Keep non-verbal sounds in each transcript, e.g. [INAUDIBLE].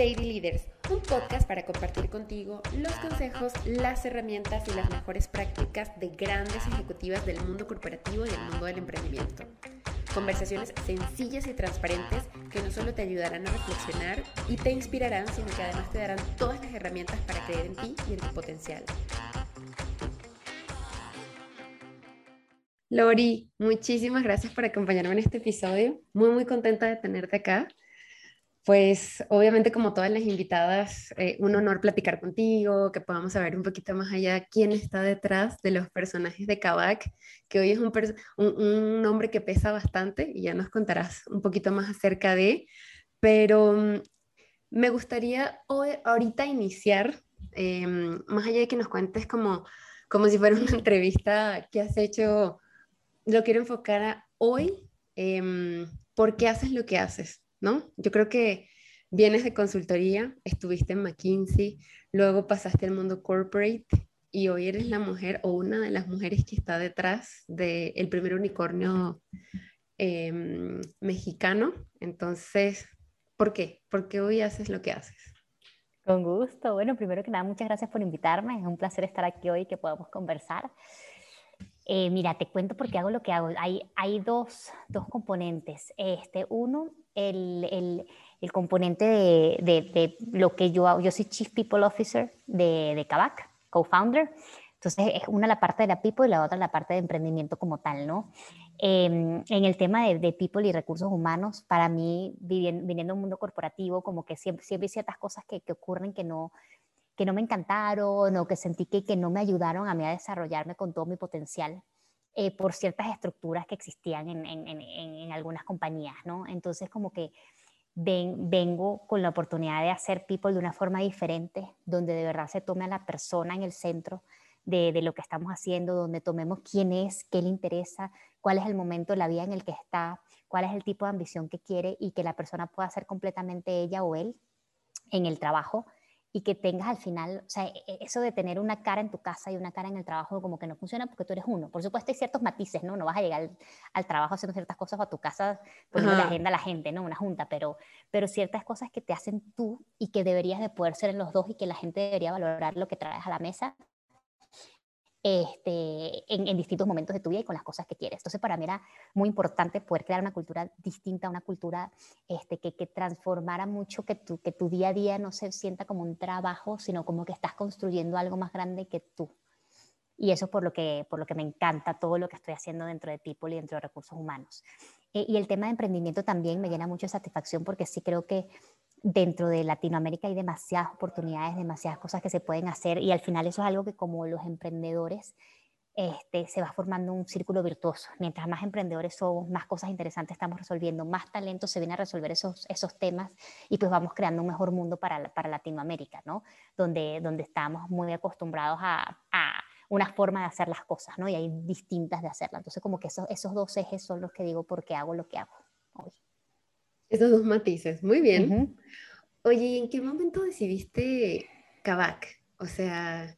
Lady Leaders, un podcast para compartir contigo los consejos, las herramientas y las mejores prácticas de grandes ejecutivas del mundo corporativo y del mundo del emprendimiento. Conversaciones sencillas y transparentes que no solo te ayudarán a reflexionar y te inspirarán, sino que además te darán todas las herramientas para creer en ti y en tu potencial. Lori, muchísimas gracias por acompañarme en este episodio. Muy, muy contenta de tenerte acá. Pues obviamente como todas las invitadas, eh, un honor platicar contigo, que podamos saber un poquito más allá quién está detrás de los personajes de Kavak, que hoy es un, un, nombre que pesa bastante y ya nos contarás un poquito más acerca de, pero mm, me gustaría hoy, ahorita iniciar, em, más allá de que nos cuentes como, como si fuera [LAUGHS] una entrevista que has hecho, lo quiero enfocar a hoy, eh, ¿por qué haces lo que haces? ¿No? Yo creo que vienes de consultoría, estuviste en McKinsey, luego pasaste al mundo corporate y hoy eres la mujer o una de las mujeres que está detrás del primer unicornio em, mexicano. Entonces, ¿por qué? ¿Por qué hoy haces lo que haces? Con gusto. Bueno, primero que nada, muchas gracias por invitarme. Es un placer estar aquí hoy y que podamos conversar. Eh, mira, te cuento por qué hago lo que hago. Hay, hay dos, dos componentes. Este, uno el, el, el componente de, de, lo que yo hago. Yo soy Chief People Officer de, de Kavak, co-founder. Entonces, es una la parte de la people y la otra la parte de emprendimiento como tal, ¿no? Eh, en el tema de, de, people y recursos humanos, para mí, viniendo, viniendo un mundo corporativo, como que siempre, siempre hay ciertas cosas que, que, ocurren que no, que no me encantaron o que sentí que, que no me ayudaron a mí a desarrollarme con todo mi potencial. Eh, por ciertas estructuras que existían en, en, en, algunas compañías, ¿no? Entonces como que ven, vengo con la oportunidad de hacer people de una forma diferente, donde de verdad se tome a la persona en el centro de, de, lo que estamos haciendo, donde tomemos quién es, qué le interesa, cuál es el momento la vida en el que está, cuál es el tipo de ambición que quiere y que la persona pueda ser completamente ella o él en el trabajo y que tengas al final, o sea, e, e, eso de tener una cara en tu casa y una cara en el trabajo como que no funciona porque tú eres uno. Por supuesto hay ciertos matices, ¿no? No vas a llegar al, trabajo haciendo ciertas cosas o a tu casa poniendo la agenda a la gente, ¿no? Una junta, pero, pero ciertas cosas que te hacen tú y que deberías de poder ser en los dos y que la gente debería valorar lo que traes a la mesa este, en, distintos momentos de tu vida y con las cosas que quieres. Entonces, para mí era muy importante poder crear una cultura distinta, una cultura este, que, que transformara mucho, que tu, que tu día a día no se sienta como un trabajo, sino como que estás construyendo algo más grande que tú. Y eso es por lo que, por lo que me encanta todo lo que estoy haciendo dentro de People y dentro de recursos humanos. Eh, y el tema de emprendimiento también me llena mucho de satisfacción porque sí creo que dentro de Latinoamérica hay demasiadas oportunidades, demasiadas cosas que se pueden hacer y al final eso es algo que como los emprendedores este, se va formando un círculo virtuoso. Mientras más emprendedores somos, más cosas interesantes estamos resolviendo, más talento se viene a resolver esos, esos temas y pues vamos creando un mejor mundo para, para Latinoamérica, ¿no? Donde, donde estamos muy acostumbrados a, a una forma de hacer las cosas, ¿no? Y hay distintas de hacerlas. Entonces como que esos, esos dos ejes son los que digo por qué hago lo que hago hoy. Esos dos matices, muy bien. Oye, ¿en qué momento decidiste Kavak? O sea,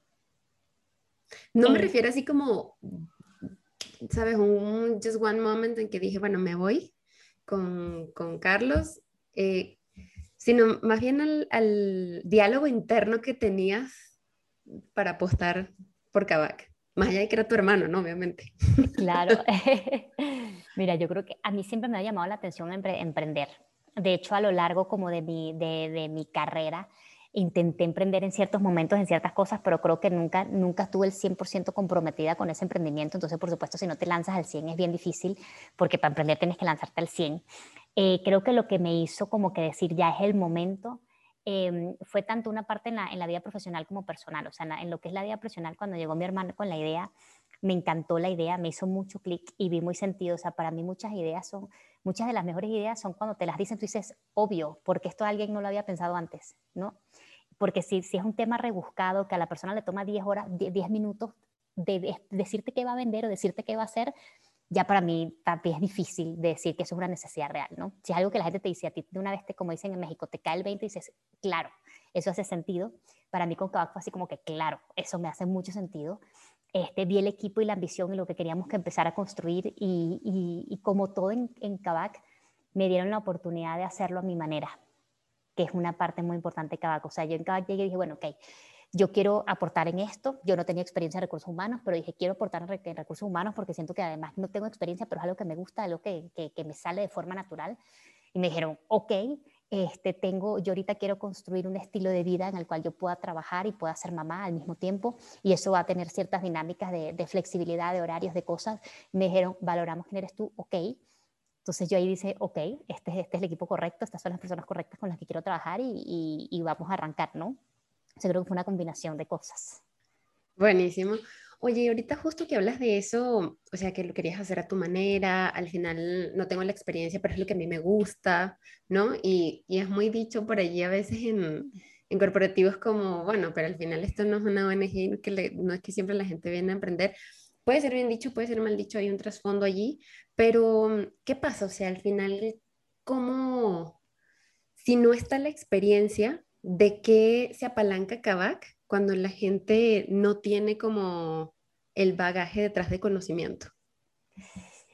no me eh. refiero así como, ¿sabes? Un just one moment en que dije, bueno, me voy con, con Carlos, eh, sino más bien al, al, diálogo interno que tenías para apostar por Kavak. Más allá de que era tu hermano, ¿no? Obviamente. Claro. [LAUGHS] Mira, yo creo que a mí siempre me ha llamado la atención emprender. De hecho, a lo largo como de mi, de, de mi carrera, intenté emprender en ciertos momentos, en ciertas cosas, pero creo que nunca, nunca estuve el 100% comprometida con ese emprendimiento. Entonces, por supuesto, si no te lanzas al 100 es bien difícil, porque para emprender tienes que lanzarte al 100. Eh, creo que lo que me hizo como que decir ya es el momento, eh, fue tanto una parte en la, en la, vida profesional como personal. O sea, en, en, lo que es la vida profesional, cuando llegó mi hermano con la idea, me encantó la idea, me hizo mucho clic y vi muy sentido. O sea, para mí muchas ideas son, muchas de las mejores ideas son cuando te las dicen, tú dices, obvio, porque esto alguien no lo había pensado antes, ¿no? Porque si, si es un tema rebuscado que a la persona le toma 10 horas, 10 minutos de, de, decirte qué va a vender o decirte qué va a hacer, ya para mí también es difícil decir que eso es una necesidad real, ¿no? Si es algo que la gente te dice a ti de una vez, te, como dicen en México, te cae el 20 y dices, claro, eso hace sentido. Para mí con Kavak fue así como que, claro, eso me hace mucho sentido. Este, vi el equipo y la ambición y lo que queríamos que empezar a construir y, y, y como todo en, en Kavak, me dieron la oportunidad de hacerlo a mi manera. que es una parte muy importante de Kavak. O sea, yo en Kavak llegué y dije, bueno, ok, yo quiero aportar en esto, yo no tenía experiencia en recursos humanos, pero dije, quiero aportar en recursos humanos porque siento que además no tengo experiencia, pero es algo que me gusta, algo que, que, que me sale de forma natural. Y me dijeron, ok, este, tengo, yo ahorita quiero construir un estilo de vida en el cual yo pueda trabajar y pueda ser mamá al mismo tiempo y eso va a tener ciertas dinámicas de, de flexibilidad, de horarios, de cosas. Me dijeron, valoramos quién eres tú, ok. Entonces yo ahí dice, ok, este, este es el equipo correcto, estas son las personas correctas con las que quiero trabajar y, y, y vamos a arrancar, ¿no? Yo creo que fue una combinación de cosas. Buenísimo. Oye, ahorita justo que hablas de eso, o sea, que lo querías hacer a tu manera, al final no tengo la experiencia, pero es lo que a mí me gusta, ¿no? Y, y es muy dicho por allí a veces en, en, corporativos como, bueno, pero al final esto no es una ONG, que le, no es que siempre la gente viene a emprender. Puede ser bien dicho, puede ser mal dicho, hay un trasfondo allí, pero ¿qué pasa? O sea, al final, ¿cómo, si no está la experiencia, de qué se apalanca Kavak cuando la gente no tiene como el bagaje detrás de conocimiento?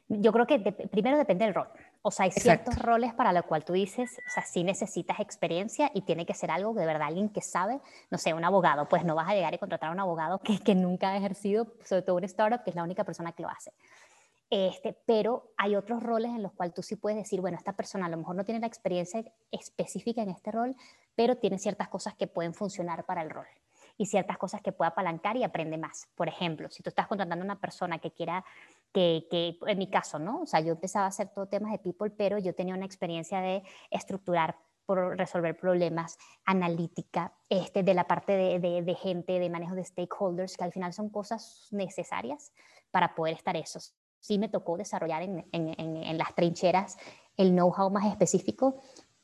Yo creo que de, primero depende del rol. O sea, hay Exacto. ciertos roles para los cuales tú dices, o sea, sí necesitas experiencia y tiene que ser algo de verdad alguien que sabe, no sé, un abogado, pues no vas a llegar y contratar a un abogado que, que nunca ha ejercido, sobre todo un startup, que es la única persona que lo hace. Este, pero hay otros roles en los cuales tú sí puedes decir, bueno, esta persona a lo mejor no tiene la experiencia específica en este rol, pero tiene ciertas cosas que pueden funcionar para el rol y ciertas cosas que puede apalancar y aprende más. Por ejemplo, si tú estás contratando a una persona que quiera, que, que, en mi caso, ¿no? O sea, yo empezaba a hacer todo temas de people, pero yo tenía una experiencia de estructurar por resolver problemas, analítica, este, de la parte de, de, gente, de manejo de stakeholders, que al final son cosas necesarias para poder estar esos. Sí me tocó desarrollar en, en las trincheras el know-how más específico,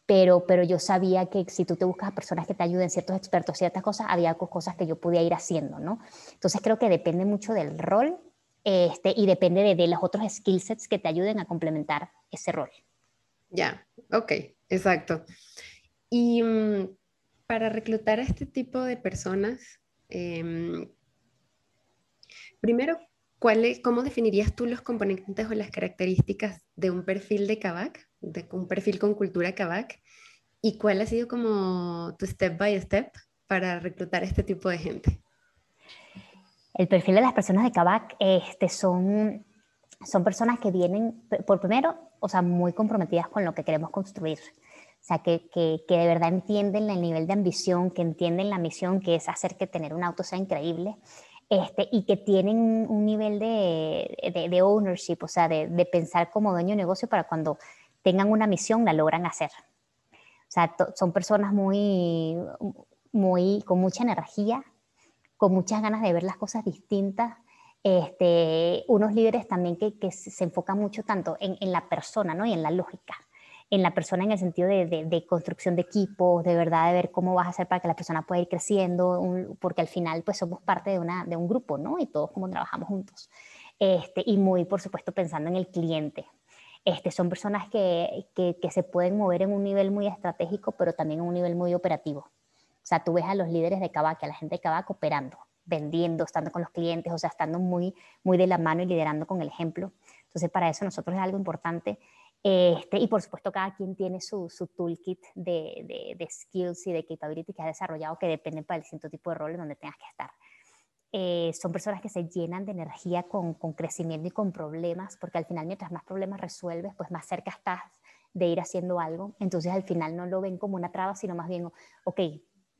pero, pero yo sabía que si tú te buscas personas que te ayuden, ciertos expertos, ciertas cosas, había cosas que yo podía ir haciendo, ¿no? Entonces creo que depende mucho del rol este, y depende de, de los otros skill sets que te ayuden a complementar ese rol. Ya, yeah, ok, exacto. Y um, para reclutar a este tipo de personas, eh, primero, ¿cuál es, ¿cómo definirías tú los componentes o las características de un perfil de Kavak? de un perfil con cultura Kavak y cuál ha sido como tu step by step para reclutar este tipo de gente. El perfil de las personas de Kavak este, son, son personas que vienen, por primero, o sea, muy comprometidas con lo que queremos construir. O sea, que, que, que, de verdad entienden el nivel de ambición, que entienden la misión que es hacer que tener un auto sea increíble este, y que tienen un nivel de, de, de ownership, o sea, de, de, pensar como dueño de negocio para cuando tengan una misión, la logran hacer. O sea, son personas muy, muy, con mucha energía, con muchas ganas de ver las cosas distintas. Este, unos líderes también que, que se enfocan mucho tanto en, en, la persona ¿no? y en la lógica. En la persona en el sentido de, de, de, construcción de equipos, de verdad de ver cómo vas a hacer para que la persona pueda ir creciendo, un, porque al final pues somos parte de, una, de un grupo, ¿no? Y todos como trabajamos juntos. Este, y muy, por supuesto, pensando en el cliente, este, son personas que, que, que, se pueden mover en un nivel muy estratégico, pero también en un nivel muy operativo. O sea, tú ves a los líderes de Kavak, a la gente de Kavak operando, vendiendo, estando con los clientes, o sea, estando muy, muy de la mano y liderando con el ejemplo. Entonces, para eso nosotros es algo importante. Este, y por supuesto, cada quien tiene su, su toolkit de, de, de, skills y de capability que ha desarrollado que dependen para el distinto tipo de rol en donde tengas que estar eh, son personas que se llenan de energía con, con, crecimiento y con problemas, porque al final mientras más problemas resuelves, pues más cerca estás de ir haciendo algo. Entonces al final no lo ven como una traba, sino más bien, ok,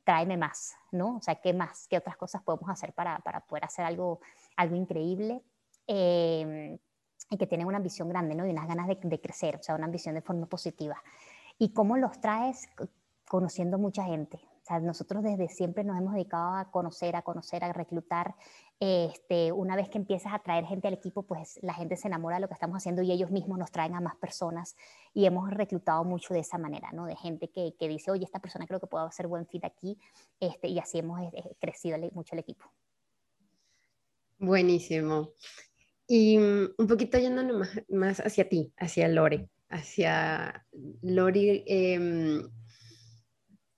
tráeme más, ¿no? O sea, ¿qué más? ¿Qué otras cosas podemos hacer para, para poder hacer algo, algo increíble? Eh, y que tienen una ambición grande, ¿no? Y unas ganas de, de crecer, o sea, una ambición de forma positiva. ¿Y cómo los traes? Conociendo mucha gente, o sea, nosotros desde siempre nos hemos dedicado a conocer, a conocer, a reclutar. Este, una vez que empiezas a traer gente al equipo, pues la gente se enamora de lo que estamos haciendo y ellos mismos nos traen a más personas y hemos reclutado mucho de esa manera, ¿no? De gente que, que dice, oye, esta persona creo que puede hacer buen fit aquí, este, y así hemos eh, crecido mucho el equipo. Buenísimo. Y um, un poquito yéndonos más, más, hacia ti, hacia Lore, hacia Lore. Eh,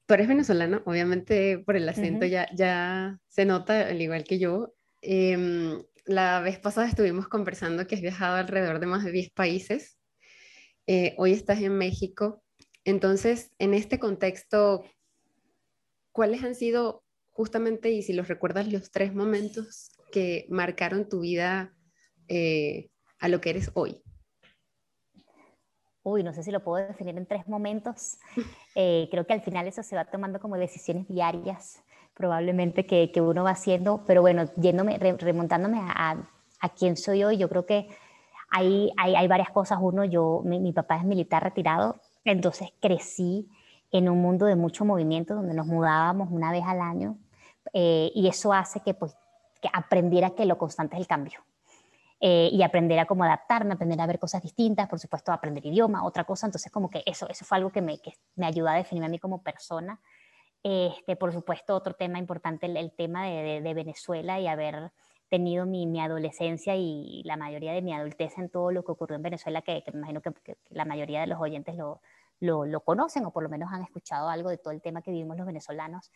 tú eres venezolano, obviamente por el acento uh -huh. ya, ya se nota, al igual que yo. Eh, la vez pasada estuvimos conversando que has viajado alrededor de más de 10 países. Eh, hoy estás en México. Entonces, en este contexto, ¿cuáles han sido justamente, y si los recuerdas, los tres momentos que marcaron tu vida eh, a lo que eres hoy? Uy, no sé si lo puedo definir en tres momentos. [LAUGHS] Eh, creo que al final eso se va tomando como decisiones diarias, probablemente que, uno va haciendo, pero bueno, yéndome, remontándome a, quién soy hoy, yo creo que hay, hay, varias cosas. Uno, yo, mi, mi, papá es militar retirado, entonces crecí en un mundo de mucho movimiento donde nos mudábamos una vez al año eh, y eso hace que, pues, que aprendiera que lo constante es el cambio. Eh, y aprender a cómo adaptarme, aprender a ver cosas distintas, por supuesto aprender idioma, otra cosa, entonces como que eso, eso fue algo que me, que me ayuda a definirme a mí como persona. Este, por supuesto, otro tema importante, el, el tema de, de, Venezuela y haber tenido mi, mi, adolescencia y la mayoría de mi adultez en todo lo que ocurrió en Venezuela, que, que me imagino que, que, la mayoría de los oyentes lo, lo, lo, conocen o por lo menos han escuchado algo de todo el tema que vivimos los venezolanos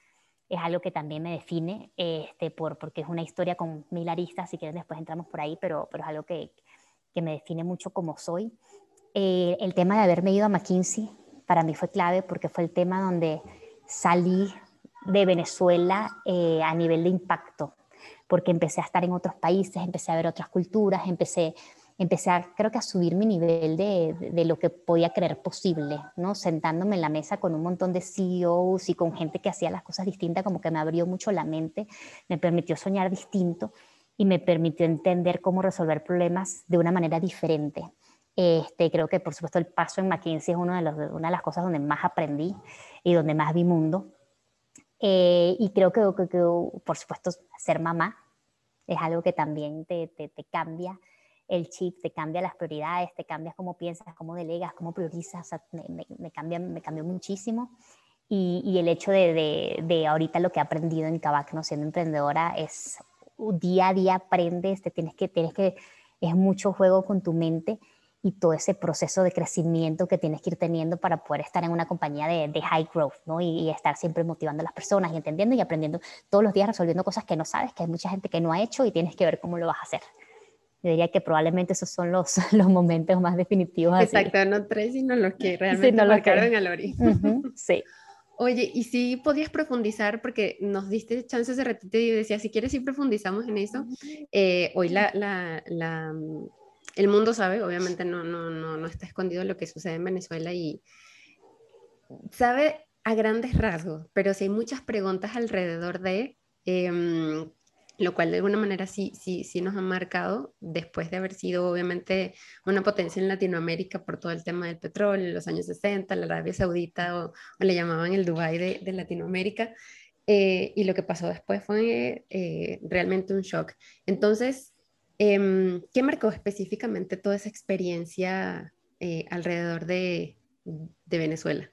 es algo que también me define, este, por, porque es una historia con mil aristas, si quieren después entramos por ahí, pero, pero es algo que, que me define mucho como soy. Eh, el tema de haberme ido a McKinsey para mí fue clave porque fue el tema donde salí de Venezuela eh, a nivel de impacto, porque empecé a estar en otros países, empecé a ver otras culturas, empecé empecé a, creo que a subir mi nivel de, de, lo que podía creer posible, ¿no? Sentándome en la mesa con un montón de CEOs y con gente que hacía las cosas distintas, como que me abrió mucho la mente, me permitió soñar distinto y me permitió entender cómo resolver problemas de una manera diferente. Este, creo que, por supuesto, el paso en McKinsey es uno de los, una de las cosas donde más aprendí y donde más vi mundo. Eh, y creo que, que, que, por supuesto, ser mamá es algo que también te, te, te cambia el chip, te cambia las prioridades, te cambia cómo piensas, cómo delegas, cómo priorizas, me, me, cambia, me cambió muchísimo. Y, y el hecho de, de, de, ahorita lo que he aprendido en Kavak, ¿no? siendo emprendedora, es día a día aprendes, te tienes que, tienes que, es mucho juego con tu mente y todo ese proceso de crecimiento que tienes que ir teniendo para poder estar en una compañía de, de high growth, ¿no? Y, y, estar siempre motivando a las personas y entendiendo y aprendiendo todos los días resolviendo cosas que no sabes, que hay mucha gente que no ha hecho y tienes que ver cómo lo vas a hacer. Yo diría que probablemente esos son los, [LAUGHS] los momentos más definitivos. Así. Exacto, no tres, sino los que realmente sí, no marcaron al ori. Uh -huh, sí. Oye, y si podías profundizar, porque nos diste chances de ratito y decía, si quieres, si profundizamos en eso. Eh, hoy la, la, la, el mundo sabe, obviamente no, no, no, no está escondido lo que sucede en Venezuela y sabe a grandes rasgos, pero si hay muchas preguntas alrededor de eh, lo cual de alguna manera sí, sí, sí nos ha marcado después de haber sido obviamente una potencia en Latinoamérica por todo el tema del petróleo en los años 60, la Arabia Saudita o, o le llamaban el Dubái de, Latinoamérica. Eh, y lo que pasó después fue eh, realmente un shock. Entonces, eh, ¿qué marcó específicamente toda esa experiencia eh, alrededor de, de Venezuela?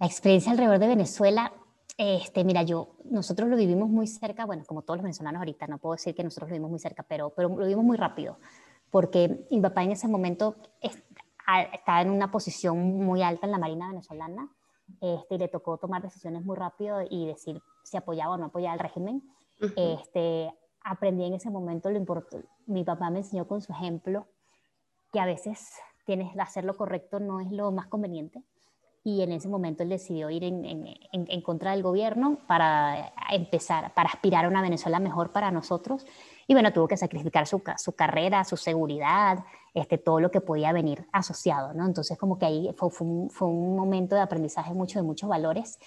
La experiencia alrededor de Venezuela este, mira, yo, nosotros lo vivimos muy cerca, bueno, como todos los venezolanos ahorita, no puedo decir que nosotros lo vivimos muy cerca, pero, pero lo vivimos muy rápido, porque mi papá en ese momento estaba en una posición muy alta en la Marina venezolana, este, y le tocó tomar decisiones muy rápido y decir si apoyaba o no apoyaba al régimen. Uh -huh. este, aprendí en ese momento lo importante, mi papá me enseñó con su ejemplo que a veces tienes hacer lo correcto no es lo más conveniente, y en ese momento él decidió ir en, en, en, contra del gobierno para empezar, para aspirar a una Venezuela mejor para nosotros. Y bueno, tuvo que sacrificar su, su carrera, su seguridad, este, todo lo que podía venir asociado, ¿no? Entonces como que ahí fue, fue, un, fue un momento de aprendizaje mucho de muchos valores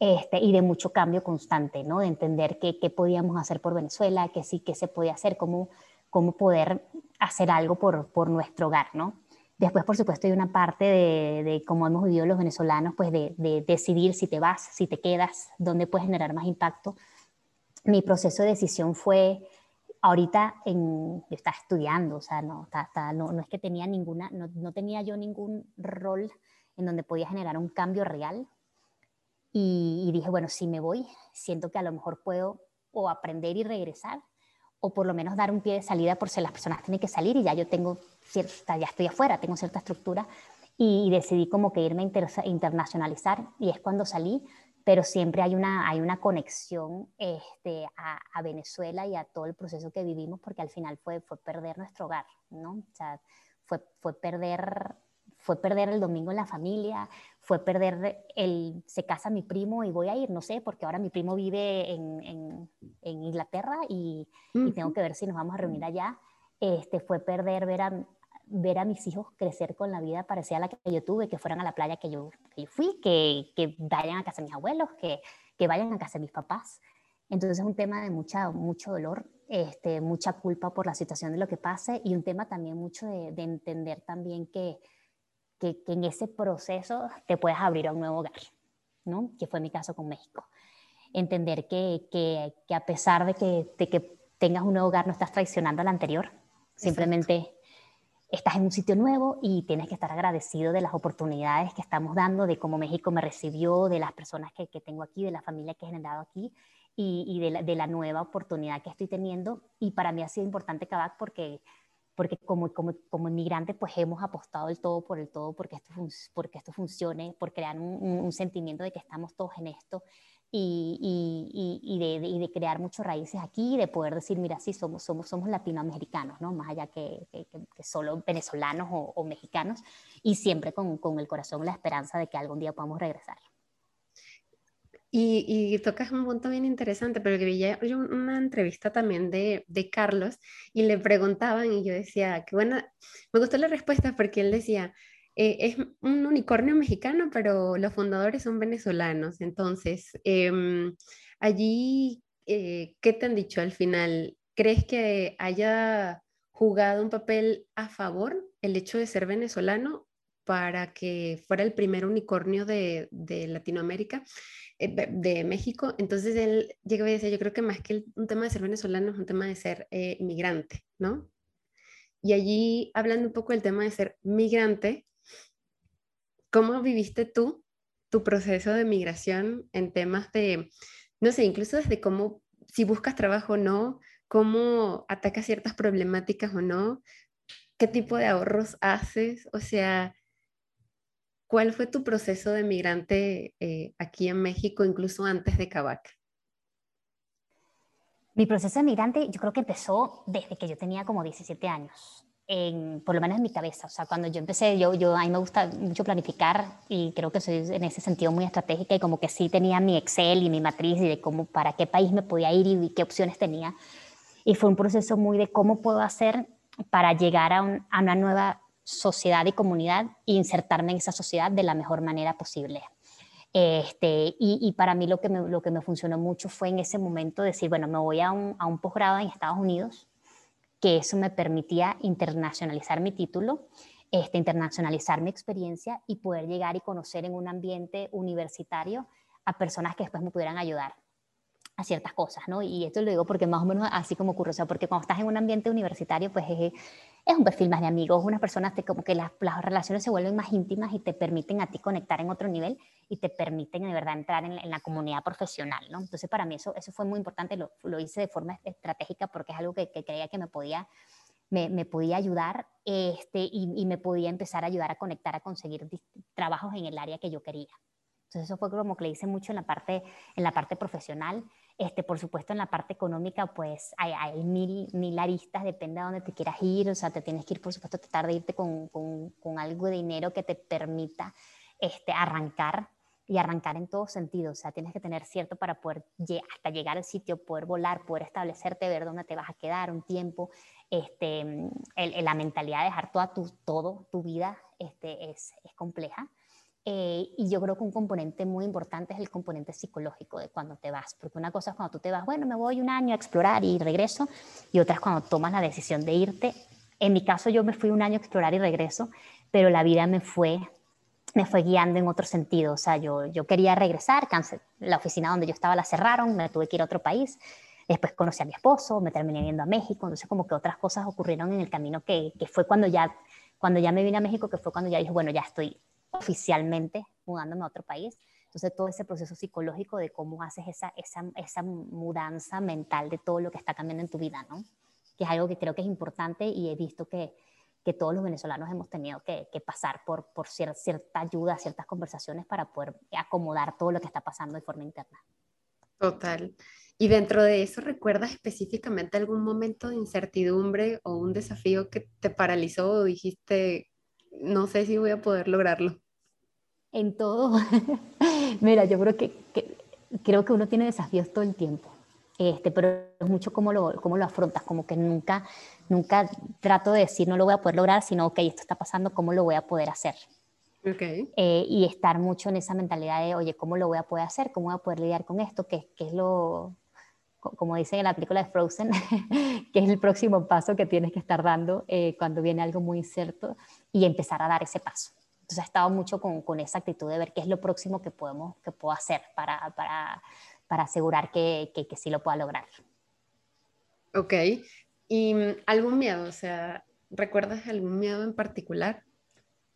este, y de mucho cambio constante, ¿no? De entender qué, qué podíamos hacer por Venezuela, qué sí, qué se podía hacer, cómo, cómo poder hacer algo por, por nuestro hogar, ¿no? Después, por supuesto, hay una parte de, de cómo hemos vivido los venezolanos, pues de, de, decidir si te vas, si te quedas, dónde puedes generar más impacto. Mi proceso de decisión fue, ahorita en, yo estaba estudiando, o sea, no, no, es que tenía ninguna, no, tenía yo ningún rol en donde podía generar un cambio real. Y dije, bueno, si me voy, siento que a lo mejor puedo o aprender y regresar, o por lo menos dar un pie de salida por si las personas tienen que salir y ya yo tengo cierta, ya estoy afuera, tengo cierta estructura y, decidí como que irme a inter, internacionalizar y es cuando salí, pero siempre hay una, hay una conexión este, a, a, Venezuela y a todo el proceso que vivimos porque al final fue, fue perder nuestro hogar, ¿no? O sea, fue, fue perder fue perder el domingo en la familia, fue perder el, se casa mi primo y voy a ir, no sé, porque ahora mi primo vive en, en, en Inglaterra y, y, tengo que ver si nos vamos a reunir allá. Este, fue perder ver a, ver a mis hijos crecer con la vida parecida a la que yo tuve, que fueran a la playa que yo, que yo fui, que, que, vayan a casa de mis abuelos, que, que vayan a casa de mis papás. Entonces es un tema de mucha, mucho dolor, este, mucha culpa por la situación de lo que pase y un tema también mucho de, de entender también que, que, en ese proceso te puedes abrir a un nuevo hogar, ¿no? que fue mi caso con México. Entender que, que, que a pesar de que, de que tengas un nuevo hogar, no estás traicionando al anterior, simplemente estás en un sitio nuevo y tienes que estar agradecido de las oportunidades que estamos dando, de cómo México me recibió, de las personas que, que tengo aquí, de la familia que he generado aquí y, y de, la, de, la, nueva oportunidad que estoy teniendo. Y para mí ha sido importante Kavak porque porque como, como, como inmigrantes pues hemos apostado el todo por el todo porque esto, porque esto funcione, por crear un, un, sentimiento de que estamos todos en esto y, y, y, de, y, de, crear muchos raíces aquí y de poder decir, mira, sí, somos, somos, somos latinoamericanos, ¿no? más allá que, que, que solo venezolanos o, o, mexicanos, y siempre con, con el corazón la esperanza de que algún día podamos regresar. Y, y, tocas un punto bien interesante, pero que vi una entrevista también de, Carlos y le preguntaban y yo decía, que bueno, me gustó la respuesta porque él decía, eh, es un unicornio mexicano, pero los fundadores son venezolanos. Entonces, eh, allí, eh, ¿qué te han dicho al final? ¿Crees que haya jugado un papel a favor el hecho de ser venezolano para que fuera el primer unicornio de, de Latinoamérica? Eh, de México. Entonces él llegó y decía, yo creo que más que un tema de ser venezolano es un tema de ser eh, migrante, ¿no? Y allí, hablando un poco del tema de ser migrante, ¿cómo viviste tú tu proceso de migración en temas de, no sé, incluso desde cómo, si buscas trabajo o no, cómo atacas ciertas problemáticas o no, qué tipo de ahorros haces, o sea, ¿Cuál fue tu proceso de migrante eh, aquí en México, incluso antes de Cabac? Mi proceso de migrante yo creo que empezó desde que yo tenía como 17 años, en, por lo menos en mi cabeza. O sea, cuando yo empecé, yo, yo, a mí me gusta mucho planificar y creo que soy en ese sentido muy estratégica y como que sí tenía mi Excel y mi matriz y de cómo, para qué país me podía ir y qué opciones tenía. Y fue un proceso muy de cómo puedo hacer para llegar a, un, a una nueva sociedad y comunidad e insertarme en esa sociedad de la mejor manera posible. Este, y, para mí lo que, me, lo que me funcionó mucho fue en ese momento decir, bueno, me voy a un, a un posgrado en Estados Unidos, que eso me permitía internacionalizar mi título, este, internacionalizar mi experiencia y poder llegar y conocer en un ambiente universitario a personas que después me pudieran ayudar a ciertas cosas, ¿no? Y esto lo digo porque más o menos así como ocurre, o sea, porque cuando estás en un ambiente universitario, pues es, es un perfil más de amigos, unas personas que como que las, las, relaciones se vuelven más íntimas y te permiten a ti conectar en otro nivel y te permiten de verdad entrar en, en la comunidad profesional, ¿no? Entonces para mí eso, eso fue muy importante, lo, lo hice de forma estratégica porque es algo que, que creía que me podía, me, me podía ayudar este, y, y, me podía empezar a ayudar a conectar, a conseguir trabajos en el área que yo quería. Entonces eso fue como que le hice mucho en la parte, en la parte profesional. Este, por supuesto, en la parte económica, pues hay, hay mil, mil, aristas, depende de dónde te quieras ir, o sea, te tienes que ir, por supuesto, tratar de irte con, con, con algo de dinero que te permita este, arrancar y arrancar en todo sentido, o sea, tienes que tener cierto para poder hasta llegar al sitio, poder volar, poder establecerte, ver dónde te vas a quedar un tiempo, este, el, la mentalidad de dejar toda tu, todo, tu vida este, es, es compleja. Eh, y yo creo que un componente muy importante es el componente psicológico de cuando te vas, porque una cosa es cuando tú te vas, bueno, me voy un año a explorar y regreso, y otra es cuando tomas la decisión de irte. En mi caso yo me fui un año a explorar y regreso, pero la vida me fue, me fue guiando en otro sentido, o sea, yo, yo quería regresar, la oficina donde yo estaba la cerraron, me tuve que ir a otro país, después conocí a mi esposo, me terminé yendo a México, entonces como que otras cosas ocurrieron en el camino que, que fue cuando ya, cuando ya me vine a México, que fue cuando ya dije, bueno, ya estoy oficialmente mudándome a otro país. Entonces, todo ese proceso psicológico de cómo haces esa, esa, esa mudanza mental de todo lo que está cambiando en tu vida, ¿no? Que es algo que creo que es importante y he visto que, que todos los venezolanos hemos tenido que, que pasar por, por cierta, cierta ayuda, ciertas conversaciones para poder acomodar todo lo que está pasando de forma interna. Total. Y dentro de eso, ¿recuerdas específicamente algún momento de incertidumbre o un desafío que te paralizó o dijiste, no sé si voy a poder lograrlo. En todo. [LAUGHS] Mira, yo creo que, creo que uno tiene desafíos todo el tiempo. Este, pero es mucho cómo lo, cómo lo afrontas, como que nunca, nunca trato de decir no lo voy a poder lograr, sino, ok, esto está pasando, ¿cómo lo voy a poder hacer? Okay. Eh, y estar mucho en esa mentalidad de, oye, ¿cómo lo voy a poder hacer? ¿Cómo voy a poder lidiar con esto? ¿Qué, qué es lo, como dicen en la película de Frozen, [LAUGHS] que es el próximo paso que tienes que estar dando eh, cuando viene algo muy incierto y empezar a dar ese paso? Entonces he estado mucho con, con, esa actitud de ver qué es lo próximo que, podemos, que puedo hacer para, para, para asegurar que, que, que sí lo pueda lograr. Ok. ¿Y mm, algún miedo? O sea, ¿recuerdas algún miedo en particular?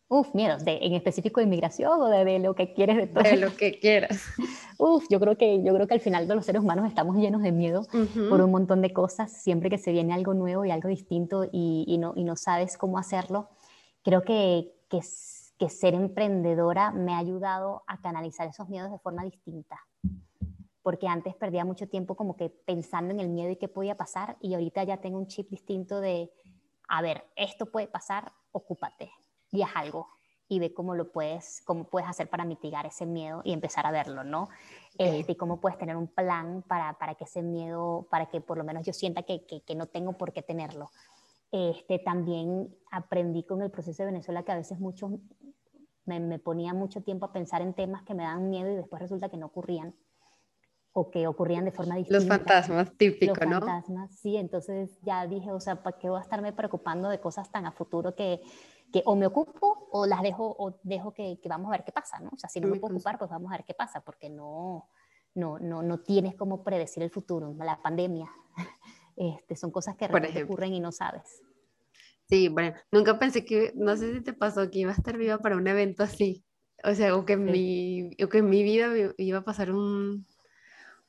Uf, miedos, de, en específico de inmigración o de, lo que quieres de todo. De lo que quieras. [LAUGHS] Uf, yo creo que yo creo que al final de los seres humanos estamos llenos de miedo por un montón de cosas. Siempre que se viene algo nuevo y algo distinto y, y, no, y no sabes cómo hacerlo, creo que, que, que ser emprendedora me ha ayudado a canalizar esos miedos de forma distinta. Porque antes perdía mucho tiempo como que pensando en el miedo y qué podía pasar y ahorita ya tengo un chip distinto de, a ver, esto puede pasar, ocúpate y haz algo y ve cómo lo puedes, cómo puedes hacer para mitigar ese miedo y empezar a verlo, ¿no? Este, y cómo puedes tener un plan para, para, que ese miedo, para que por lo menos yo sienta que, que, no tengo por qué tenerlo. Este, también aprendí con el proceso de Venezuela que a veces mucho, me, me ponía mucho tiempo a pensar en temas que me dan miedo y después resulta que no ocurrían o que ocurrían de forma distinta. Los fantasmas, típico, ¿no? Los fantasmas, sí, entonces ya dije, o sea, ¿para qué voy a estarme preocupando de cosas tan a futuro que, que o me ocupo o las dejo o dejo que, que, vamos a ver qué pasa, ¿no? O sea, si no me puedo ocupar, pues vamos a ver qué pasa, porque no, no, no, no tienes cómo predecir el futuro, la pandemia, este, son cosas que realmente ocurren y no sabes. Sí, bueno, nunca pensé que, no sé si te pasó que iba a estar viva para un evento así, o sea, o que, en, mi, o que en mi vida iba a pasar un,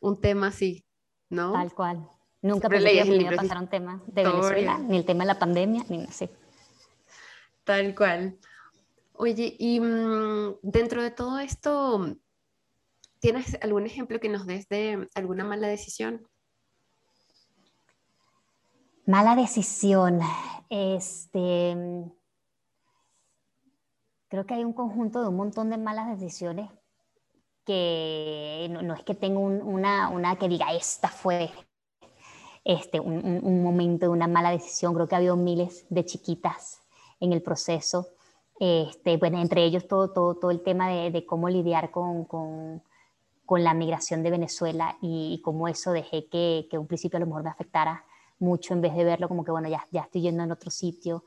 un tema así, ¿no? Tal cual. Nunca pensé que iba a pasar un tema de Venezuela, ni el tema de la pandemia, ni así. Tal cual. Oye, y mm, dentro de todo esto, ¿tienes algún ejemplo que nos des de alguna mala decisión? Mala decisión. Este, creo que hay un conjunto de un montón de malas decisiones que no, es que tenga una, una, que diga, esta fue este, un, un, momento de una mala decisión. Creo que ha habido miles de chiquitas en el proceso. Este, bueno, entre ellos todo, todo, todo el tema de, de cómo lidiar con, con, con, la migración de Venezuela y, cómo eso dejé que, que, un principio a lo mejor me afectara mucho en vez de verlo como que, bueno, ya, ya estoy yendo en otro sitio.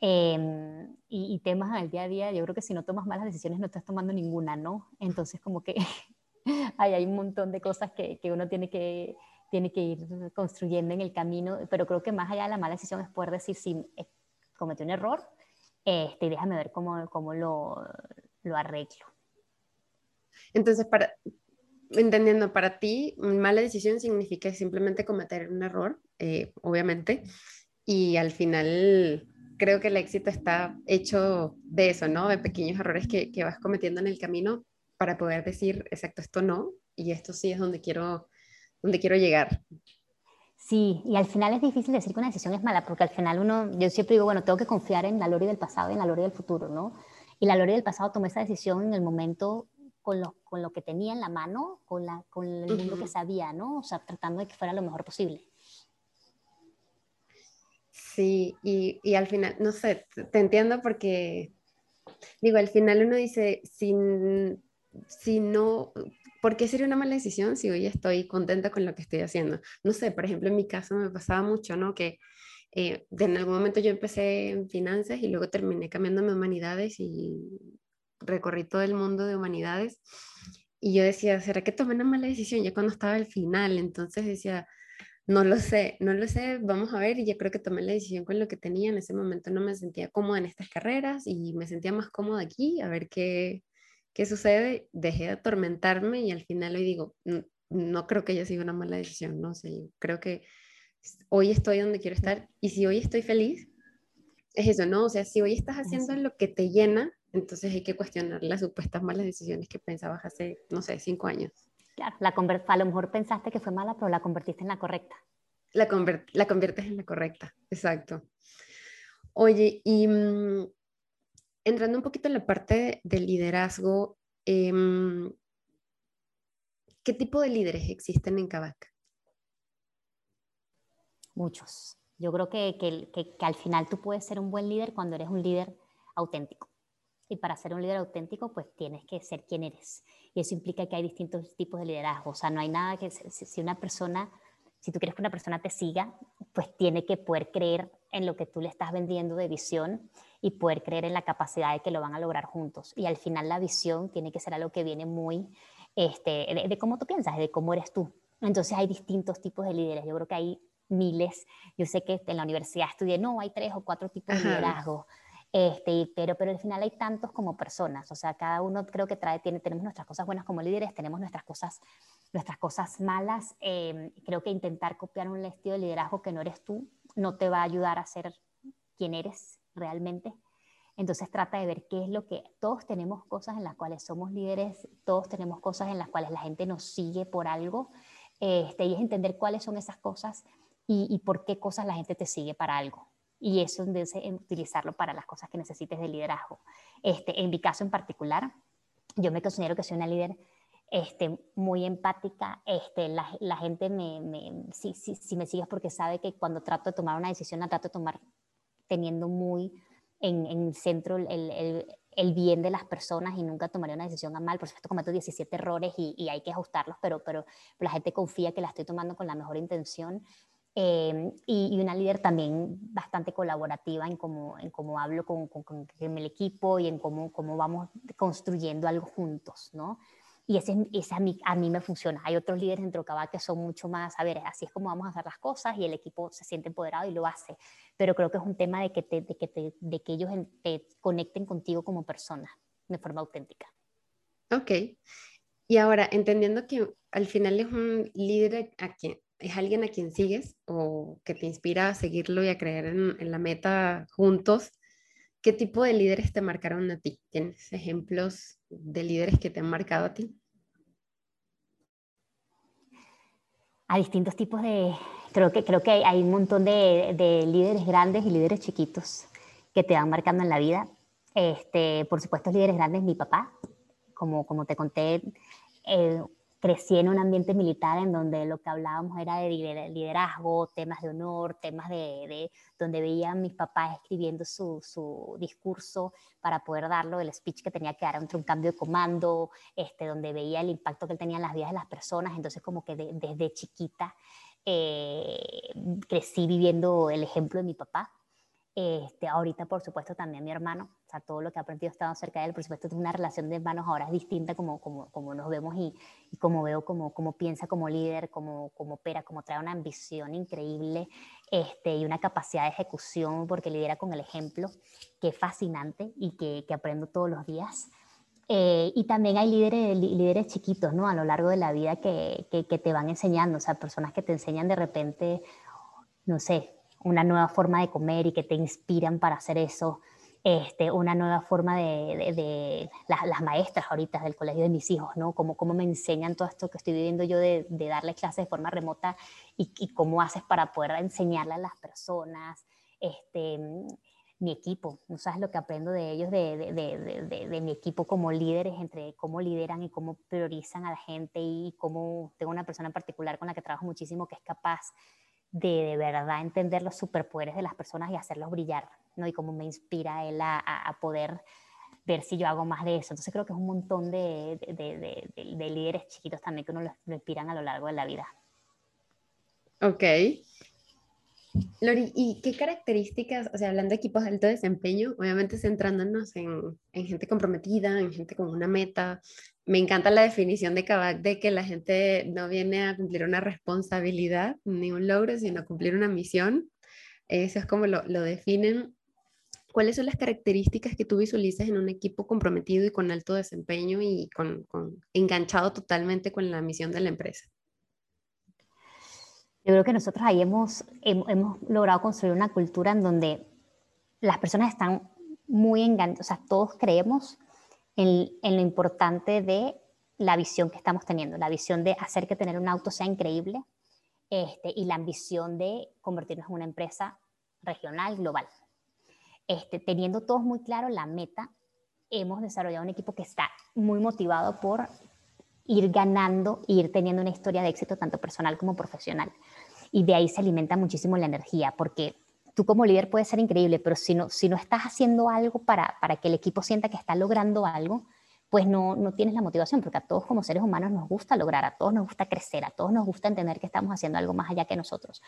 Em, y, y, temas del día a día, yo creo que si no tomas malas decisiones no estás tomando ninguna, ¿no? Entonces como que [LAUGHS] hay, hay un montón de cosas que, que uno tiene que, tiene que ir construyendo en el camino, pero creo que más allá de la mala decisión es poder decir si cometí un error, este, déjame ver cómo, cómo lo, lo arreglo. Entonces, para, entendiendo, para ti, mala decisión significa simplemente cometer un error, eh, obviamente, y al final creo que el éxito está hecho de eso, ¿no? De pequeños errores que, que vas cometiendo en el camino para poder decir, exacto, esto no, y esto sí es donde quiero, donde quiero llegar. Sí, y al final es difícil decir que una decisión es mala, porque al final uno, yo siempre digo, bueno, tengo que confiar en la Lori del pasado y en la Lori del futuro, ¿no? Y la Lori del pasado tomó esa decisión en el momento con lo, con lo que tenía en la mano, con, la, con el mundo que sabía, ¿no? O sea, tratando de que fuera lo mejor posible. Sí, y, y al final, no sé, te entiendo porque, digo, al final uno dice, si, si no, ¿por qué sería una mala decisión si hoy estoy contenta con lo que estoy haciendo? No sé, por ejemplo, en mi caso me pasaba mucho, ¿no? Que eh, en algún momento yo empecé en finanzas y luego terminé cambiándome a humanidades y recorrí todo el mundo de humanidades. Y yo decía, ¿será que tomé una mala decisión ya cuando estaba al final? Entonces decía, no lo sé, no lo sé, vamos a ver. Y yo creo que tomé la decisión con lo que tenía. En ese momento no me sentía cómoda en estas carreras y me sentía más cómoda aquí, a ver qué, ¿Qué sucede? Dejé de atormentarme y al final hoy digo, no, creo que haya sido una mala decisión, ¿no? sé, creo que hoy estoy donde quiero estar y si hoy estoy feliz, es eso, ¿no? O sea, si hoy estás haciendo lo que te llena, entonces hay que cuestionar las supuestas malas decisiones que pensabas hace, no sé, cinco años. Claro, la a lo mejor pensaste que fue mala, pero la convertiste en la correcta. La, la conviertes en la correcta, exacto. Oye, y mm, entrando un poquito en la parte del liderazgo, em, ¿qué tipo de líderes existen en Kavak? Muchos. Yo creo que, que, al final tú puedes ser un buen líder cuando eres un líder auténtico. Y para ser un líder auténtico, pues tienes que ser quien eres. Y eso implica que hay distintos tipos de liderazgo. O sea, no hay nada que, si una persona, si tú quieres que una persona te siga, pues tiene que poder creer en lo que tú le estás vendiendo de visión y poder creer en la capacidad de que lo van a lograr juntos. Y al final la visión tiene que ser algo que viene muy este, de, de cómo tú piensas, de cómo eres tú. Entonces hay distintos tipos de líderes. Yo creo que hay miles. Yo sé que en la universidad estudié, no, hay tres o cuatro tipos de liderazgo. Este, pero, pero al final hay tantos como personas, o sea, cada uno creo que trae, tiene, tenemos nuestras cosas buenas como líderes, tenemos nuestras cosas, nuestras cosas malas. Em, creo que intentar copiar un estilo de liderazgo que no eres tú no te va a ayudar a ser quien eres realmente. Entonces trata de ver qué es lo que todos tenemos cosas en las cuales somos líderes, todos tenemos cosas en las cuales la gente nos sigue por algo, este, y es entender cuáles son esas cosas y, por qué cosas la gente te sigue para algo. Y eso es utilizarlo para las cosas que necesites de liderazgo. Este, en mi caso en particular, yo me considero que soy una líder este, muy empática. Este, la, la gente me, me si, si, si, me sigues porque sabe que cuando trato de tomar una decisión la trato de tomar teniendo muy en, en centro el, el, el, bien de las personas y nunca tomaría una decisión a mal. Por supuesto, cometo 17 errores y, y hay que ajustarlos, pero, pero, la gente confía que la estoy tomando con la mejor intención Em, y, una líder también bastante colaborativa en cómo, en cómo hablo con, con, el equipo y en cómo, cómo vamos construyendo algo juntos, ¿no? Y ese, ese a, mí, a mí me funciona. Hay otros líderes dentro de Cabal que son mucho más, a ver, así es como vamos a hacer las cosas y el equipo se siente empoderado y lo hace. Pero creo que es un tema de que, te, de que, te, de que ellos te conecten contigo como persona de forma auténtica. Ok. Y ahora, entendiendo que al final es un líder a quien, es alguien a quien sigues o que te inspira a seguirlo y a creer en, la meta juntos, ¿qué tipo de líderes te marcaron a ti? ¿Tienes ejemplos de líderes que te han marcado a ti? A distintos tipos de, creo que, creo que hay un montón de, de líderes grandes y líderes chiquitos que te van marcando en la vida. Este, por supuesto, líderes grandes, mi papá, como, como te conté, eh, crecí en un ambiente militar en donde lo que hablábamos era de liderazgo, temas de honor, temas de, donde veía a mis papás escribiendo su, su, discurso para poder darlo, el speech que tenía que dar entre un cambio de comando, este, donde veía el impacto que él tenía en las vidas de las personas. Entonces, como que desde chiquita eh, crecí viviendo el ejemplo de mi papá. Este, ahorita, por supuesto, también mi hermano, o todo lo que he aprendido estado cerca de él, por supuesto, es una relación de hermanos ahora es distinta como, como, como nos vemos y, como veo, como, como piensa como líder, como, opera, como trae una ambición increíble este, y una capacidad de ejecución, porque lidera con el ejemplo, que es fascinante y que, aprendo todos los días. Eh, y también hay líderes, líderes chiquitos, ¿no? A lo largo de la vida que, que, que te van enseñando, o sea, personas que te enseñan de repente, no sé, una nueva forma de comer y que te inspiran para hacer eso. Este, una nueva forma de, de, las, maestras ahorita del colegio de mis hijos, ¿no? Cómo, cómo me enseñan todo esto que estoy viviendo yo de, de darles clases de forma remota y, y, cómo haces para poder enseñarle a las personas, este, mi equipo, no sabes lo que aprendo de ellos, de, mi equipo como líderes, entre cómo lideran y cómo priorizan a la gente y cómo tengo una persona en particular con la que trabajo muchísimo que es capaz de de verdad entender los superpoderes de las personas y hacerlos brillar, ¿no? Y cómo me inspira él a, a, poder ver si yo hago más de eso. Entonces creo que es un montón de, de, de, líderes chiquitos también que uno lo, lo, inspiran a lo largo de la vida. Ok. Lori, ¿y qué características, o sea, hablando de equipos de alto desempeño, obviamente centrándonos en, en gente comprometida, en gente con una meta, me encanta la definición de Kabak de que la gente no viene a cumplir una responsabilidad ni un logro, sino cumplir una misión. Eso es como lo, lo definen. ¿Cuáles son las características que tú visualizas en un equipo comprometido y con alto desempeño y con, enganchado totalmente con la misión de la empresa? Yo creo que nosotros ahí hemos, hemos logrado construir una cultura en donde las personas están muy enganchadas, o sea, todos creemos en, lo importante de la visión que estamos teniendo, la visión de hacer que tener un auto sea increíble este, y la ambición de convertirnos en una empresa regional, global. Este, teniendo todos muy claro la meta hemos desarrollado un equipo que está muy motivado por ir ganando ir teniendo una historia de éxito tanto personal como profesional. Y de ahí se alimenta muchísimo la energía, porque tú como líder puedes ser increíble, pero si no, si no estás haciendo algo para, para que el equipo sienta que está logrando algo, pues no, no tienes la motivación, porque a todos como seres humanos nos gusta lograr, a todos nos gusta crecer, a todos nos gusta entender que estamos haciendo algo más allá que nosotros.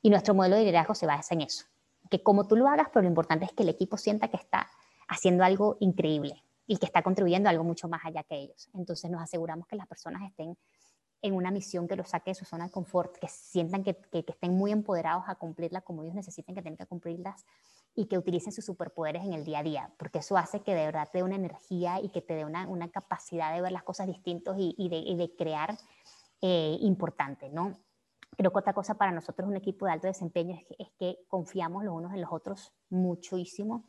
Y nuestro modelo de liderazgo se basa en eso, que como tú lo hagas, pero lo importante es que el equipo sienta que está haciendo algo increíble y que está contribuyendo a algo mucho más allá que ellos. Entonces nos aseguramos que las personas estén en una misión que los saque de su zona de confort, que sientan que, que, estén muy empoderados a cumplirla como ellos necesiten que tengan que cumplirlas y que utilicen sus superpoderes en el día a día, porque eso hace que de verdad te dé una energía y que te dé una, una capacidad de ver las cosas distintos y, y, de, y de, crear eh, importante, ¿no? Creo que otra cosa para nosotros, un equipo de alto desempeño, es que, es que confiamos los unos en los otros muchísimo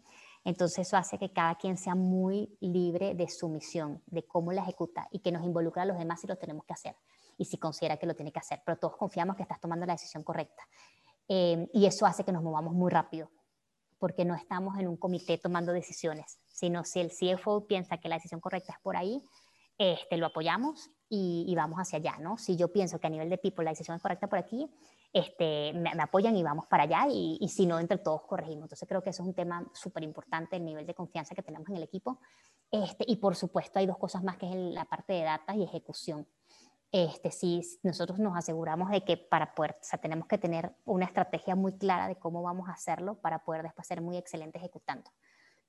entonces eso hace que cada quien sea muy libre de su misión, de cómo la ejecuta y que nos involucra a los demás si lo tenemos que hacer y si considera que lo tiene que hacer. Pero todos confiamos que estás tomando la decisión correcta. Eh, y eso hace que nos movamos muy rápido, porque no estamos en un comité tomando decisiones, sino si el CFO piensa que la decisión correcta es por ahí, este, lo apoyamos y, y, vamos hacia allá, ¿no? Si yo pienso que a nivel de people la decisión es correcta por aquí, este, me, apoyan y vamos para allá y, si no, entre todos corregimos. Entonces creo que eso es un tema súper importante, el nivel de confianza que tenemos en el equipo. Este, y por supuesto hay dos cosas más que es la parte de data y ejecución. Este, si nosotros nos aseguramos de que para poder, o sea, tenemos que tener una estrategia muy clara de cómo vamos a hacerlo para poder después ser muy excelente ejecutando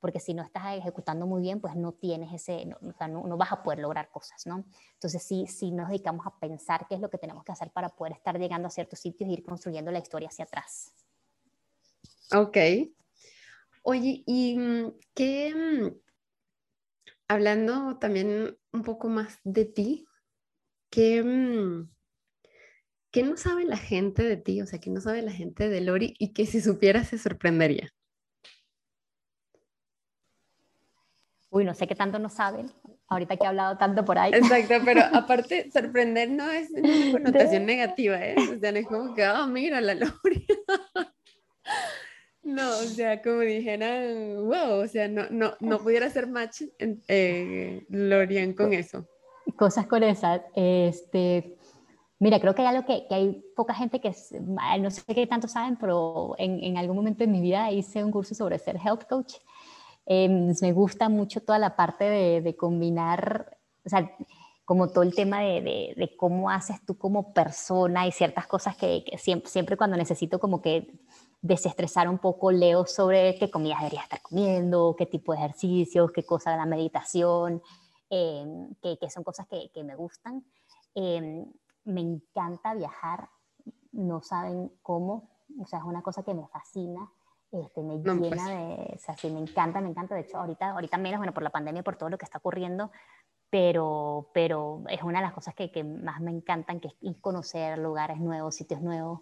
porque si no estás ejecutando muy bien, pues no tienes ese, no, o sea, no, no, vas a poder lograr cosas, ¿no? Entonces sí, sí nos dedicamos a pensar qué es lo que tenemos que hacer para poder estar llegando a ciertos sitios e ir construyendo la historia hacia atrás. Ok. Oye, ¿y mm, qué, mm, hablando también un poco más de ti, qué, mm, qué no sabe la gente de ti? O sea, ¿qué no sabe la gente de Lori y que si supiera se sorprendería? Uy, no sé qué tanto no saben, ahorita que he hablado tanto por ahí. Exacto, pero aparte, [LAUGHS] sorprender no es una connotación negativa, ¿eh? O sea, no es como que, oh, mira la Lori. [LAUGHS] No, o sea, como dijeran, wow, o sea, no, no, no pudiera hacer match eh, Lorian con eso. Cosas con esas, este, mira, creo que hay algo que, que, hay poca gente que, no sé qué tanto saben, pero en, en algún momento de mi vida hice un curso sobre ser health coach eh, me gusta mucho toda la parte de, combinar, o sea, como todo el tema de, cómo haces tú como persona y ciertas cosas que, siempre, siempre cuando necesito como que desestresar un poco, leo sobre qué comida debería estar comiendo, qué tipo de ejercicios, qué cosa de la meditación, eh, que, que, son cosas que, me gustan. Eh, me encanta viajar, no saben cómo, o sea, es una cosa que me fascina. Este, me no, llena pues. de, o sea, sí, me encanta, me encanta, de hecho, ahorita, ahorita menos, bueno, por la pandemia, por todo lo que está ocurriendo, pero, pero es una de las cosas que, que más me encantan, que es conocer lugares nuevos, sitios nuevos.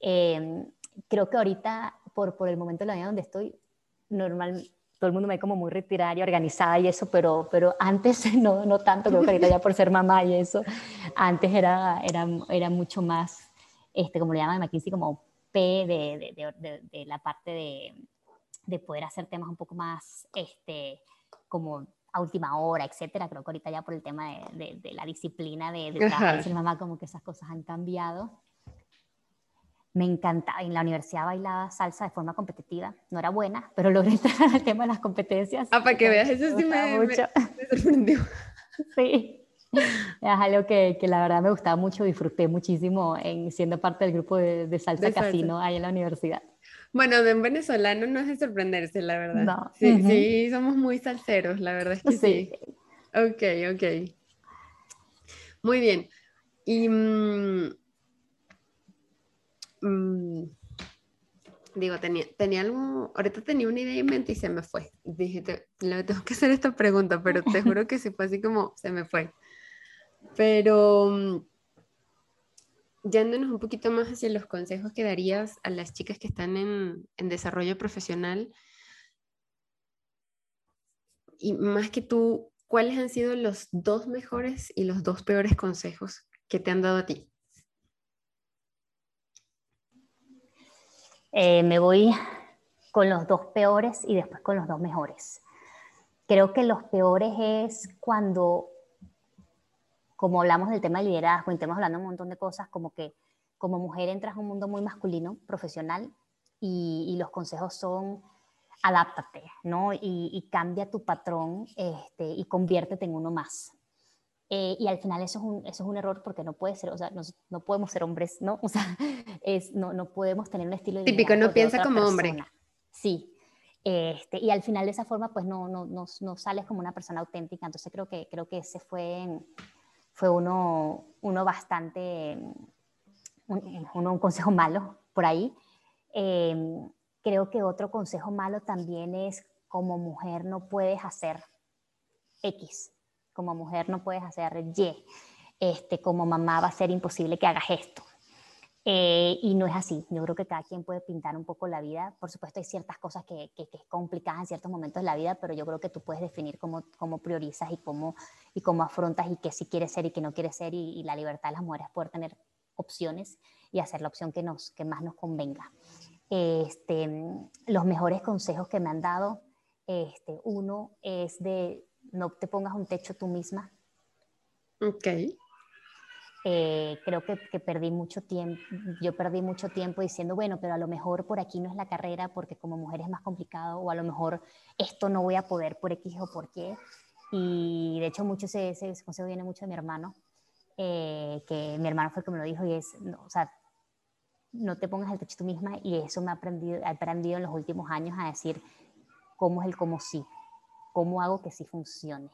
Eh, creo que ahorita, por, por el momento de la vida donde estoy, normal, todo el mundo me ve como muy retirada y organizada y eso, pero, pero antes [LAUGHS] no, no tanto, creo que ahorita ya por ser mamá y eso, antes era, era, era mucho más, este, como le llaman en McKinsey, como de, de, de, de la parte de, poder hacer temas un poco más este, como a última hora, etcétera. Creo que ahorita ya por el tema de, la disciplina de, trabajar y mamá, como que esas cosas han cambiado. Me encantaba, en la universidad bailaba salsa de forma competitiva, no era buena, pero logré [LAUGHS] entrar al tema de las competencias. Ah, para que veas, eso sí me, me, me sorprendió. [LAUGHS] Sí, [LAUGHS] es algo que, que, la verdad me gustaba mucho, disfruté muchísimo en siendo parte del grupo de, de salsa de casino salsa. ahí en la universidad. Bueno, de un venezolano no es de sorprenderse, la verdad. No. Sí, uh -huh. sí, somos muy salseros, la verdad es que sí. sí. Ok, ok. Muy bien. Y mmm, mmm, digo, tenía, tenía algo, ahorita tenía una idea en mente y se me fue. Dije, te, le tengo que hacer esta pregunta, pero te juro que sí fue así como se me fue. Pero mm, yéndonos un poquito más hacia los consejos que darías a las chicas que están en, en desarrollo profesional, y más que tú, ¿cuáles han sido los dos mejores y los dos peores consejos que te han dado a ti? Eh, me voy con los dos peores y después con los dos mejores. creo que los peores es cuando, como hablamos del tema de liderazgo, estamos hablando de un montón de cosas, como que como mujer entras a un mundo muy masculino, profesional, y, los consejos son adáptate, ¿no? Y, cambia tu patrón este, y conviértete en uno más. Eh, y al final eso es, un, eso es un error porque no puede ser, o sea, no, no podemos ser hombres, ¿no? [LAUGHS] O sea, es, no, no podemos tener un estilo de Típico, no piensa como hombre. Sí. Este, y al final de esa forma, pues no, no, no, no, sales como una persona auténtica. Entonces creo que, creo que ese fue, fue uno, uno bastante, un, un consejo malo por ahí. Eh, creo que otro consejo malo también es como mujer no puedes hacer X como mujer no puedes hacer Y, este, como mamá va a ser imposible que hagas esto. Eh, y no es así. Yo creo que cada quien puede pintar un poco la vida. Por supuesto, hay ciertas cosas que, que, es complicadas en ciertos momentos de la vida, pero yo creo que tú puedes definir cómo, cómo priorizas y cómo, y cómo afrontas y qué sí quieres ser y qué no quieres ser. Y, la libertad de las mujeres poder tener opciones y hacer la opción que, nos, que más nos convenga. Este, los mejores consejos que me han dado, este, uno es de no te pongas un techo tú misma. Ok. Eh, creo que, que, perdí mucho tiempo, yo perdí mucho tiempo diciendo, bueno, pero a lo mejor por aquí no es la carrera porque como mujer es más complicado o a lo mejor esto no voy a poder por X o por qué. Y de hecho mucho ese, ese consejo viene mucho de mi hermano, eh, que mi hermano fue el que me lo dijo y es, no, o sea, no te pongas el techo tú misma y eso me ha aprendido, aprendido en los últimos años a decir cómo es el cómo sí. ¿Cómo hago que sí funcione?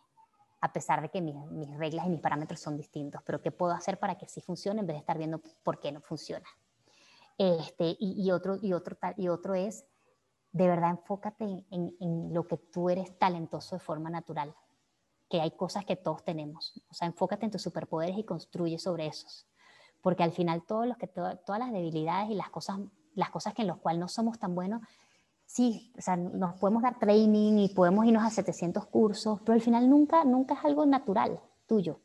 A pesar de que mis, reglas y mis parámetros son distintos, pero ¿qué puedo hacer para que sí funcione en vez de estar viendo por qué no funciona? Este, y, otro, y, otro, y otro es, de verdad, enfócate en, lo que tú eres talentoso de forma natural, que hay cosas que todos tenemos. O sea, enfócate en tus superpoderes y construye sobre esos. Porque al final todos los que, todas las debilidades y las cosas, las cosas que en las cuales no somos tan buenos, sí, o sea, nos podemos dar training y podemos irnos a 700 cursos, pero al final nunca, nunca es algo natural tuyo.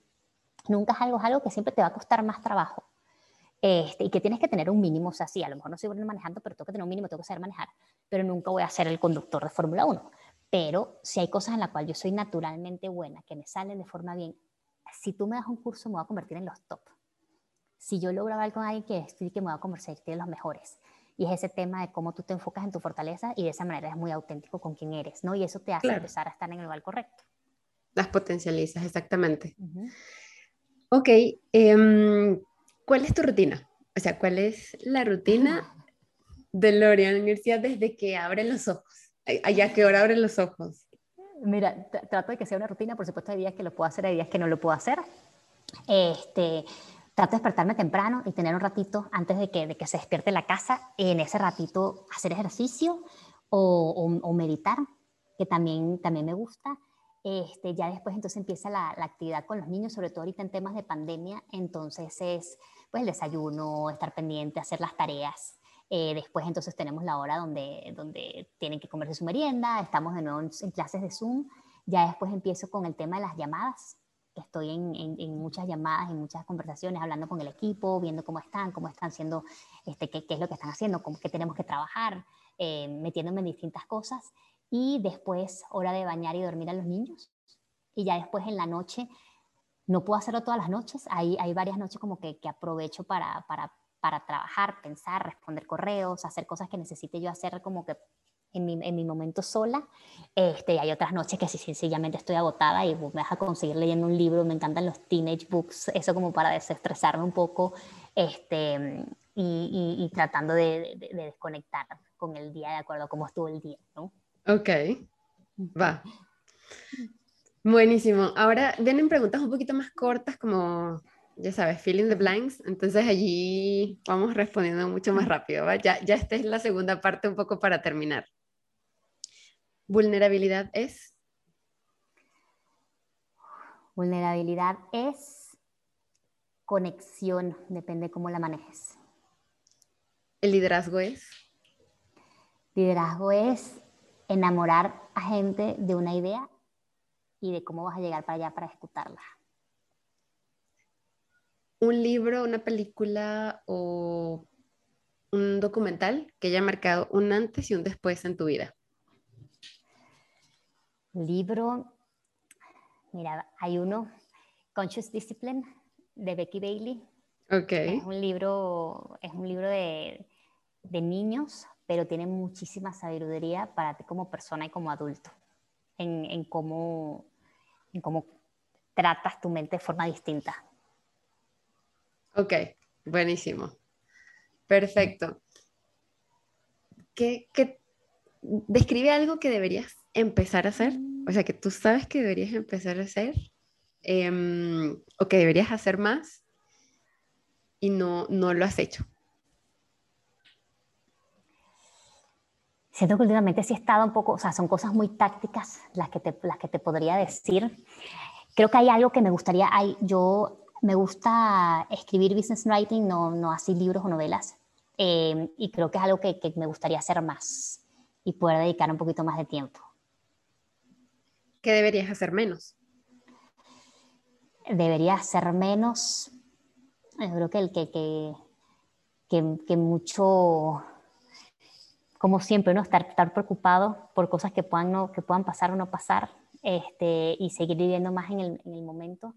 Nunca es algo, algo que siempre te va a costar más trabajo. Este, y que tienes que tener un mínimo, o sea, sí, a lo mejor no soy bueno manejando, pero tengo que tener un mínimo, tengo que saber manejar, pero nunca voy a ser el conductor de Fórmula 1. Pero si hay cosas en las cuales yo soy naturalmente buena, que me salen de forma bien, si tú me das un curso me voy a convertir en los top. Si yo logro hablar con alguien que estoy, que me voy a convertir en los mejores y es ese tema de cómo tú te enfocas en tu fortaleza y de esa manera es muy auténtico con quien eres, ¿no? Y eso te hace empezar a estar en el lugar correcto. Las potencializas, exactamente. Ok, em, ¿cuál es tu rutina? O sea, ¿cuál es la rutina [LAUGHS] de Lorian Universidad desde que abre los ojos? ¿A qué hora abren los ojos? Mira, trato de que sea una rutina, por supuesto hay días que lo puedo hacer, hay días que no lo puedo hacer. Este, trato de despertarme temprano y tener un ratito antes de que, de que se despierte la casa, en ese ratito hacer ejercicio o, o, meditar, que también, también me gusta. Este, ya después entonces empieza la, la, actividad con los niños, sobre todo ahorita en temas de pandemia, entonces es pues el desayuno, estar pendiente, hacer las tareas. Eh, después entonces tenemos la hora donde, donde tienen que comerse su merienda, estamos de nuevo en clases de Zoom, ya después empiezo con el tema de las llamadas, estoy en, en, muchas llamadas, en muchas conversaciones, hablando con el equipo, viendo cómo están, cómo están haciendo, este, qué, qué es lo que están haciendo, cómo, qué tenemos que trabajar, eh, metiéndome en distintas cosas. Y después, hora de bañar y dormir a los niños. Y ya después en la noche, no puedo hacerlo todas las noches, hay, hay varias noches como que, que aprovecho para, para, para trabajar, pensar, responder correos, hacer cosas que necesite yo hacer como que en mi, en mi momento sola. Este, hay otras noches que sí, sencillamente estoy agotada y me deja conseguir leyendo un libro. Me encantan los teenage books, eso como para desestresarme un poco este, y, y, tratando de, de, desconectar con el día de acuerdo a cómo estuvo el día, ¿no? Ok, va. Buenísimo. Ahora vienen preguntas un poquito más cortas, como ya sabes, filling the blanks, entonces allí vamos respondiendo mucho más rápido, ¿va? Ya, ya esta es la segunda parte un poco para terminar. Vulnerabilidad es. Vulnerabilidad es conexión, depende cómo la manejes. El liderazgo es. Liderazgo es enamorar a gente de una idea y de cómo vas a llegar para allá para ejecutarla. Un libro, una película o un documental que haya marcado un antes y un después en tu vida. Libro, mira, hay uno, Conscious Discipline, de Becky Bailey. Ok. Es un libro, es un libro de, de niños, pero tiene muchísima sabiduría para ti como persona y como adulto, en, en, cómo, en cómo tratas tu mente de forma distinta. Ok, buenísimo. Perfecto. ¿Qué, qué, describe algo que deberías empezar a hacer, o sea, que tú sabes que deberías empezar a hacer, em, o que deberías hacer más y no, no lo has hecho. Siento que últimamente sí he estado un poco, o sea, son cosas muy tácticas las que te, las que te podría decir. Creo que hay algo que me gustaría, hay, yo me gusta escribir business writing, no, no así libros o novelas, em, y creo que es algo que, que me gustaría hacer más y poder dedicar un poquito más de tiempo. ¿Qué deberías hacer menos? Debería hacer menos. Yo creo que el que, que, que, que mucho, como siempre, ¿no? estar, estar preocupado por cosas que puedan, no, que puedan pasar o no pasar este, y seguir viviendo más en el, en el momento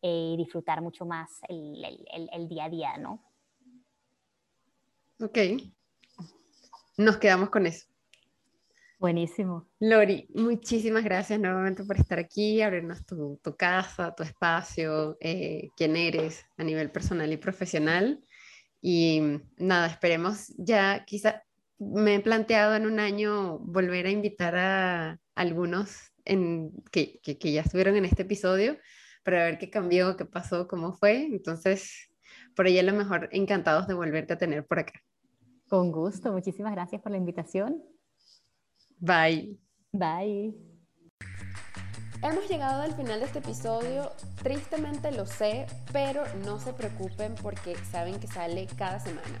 eh, y disfrutar mucho más el, el, el, día a día, ¿no? Ok. Nos quedamos con eso. Buenísimo. Lori, muchísimas gracias nuevamente por estar aquí, abrirnos tu, tu casa, tu espacio, eh, quién eres a nivel personal y profesional. Y nada, esperemos ya, quizá me he planteado en un año volver a invitar a algunos en, que, que, que ya estuvieron en este episodio para ver qué cambió, qué pasó, cómo fue. Entonces, por ahí a lo mejor encantados de volverte a tener por acá. Con gusto, muchísimas gracias por la invitación. Bye. Bye. Hemos llegado al final de este episodio. Tristemente lo sé, pero no se preocupen porque saben que sale cada semana.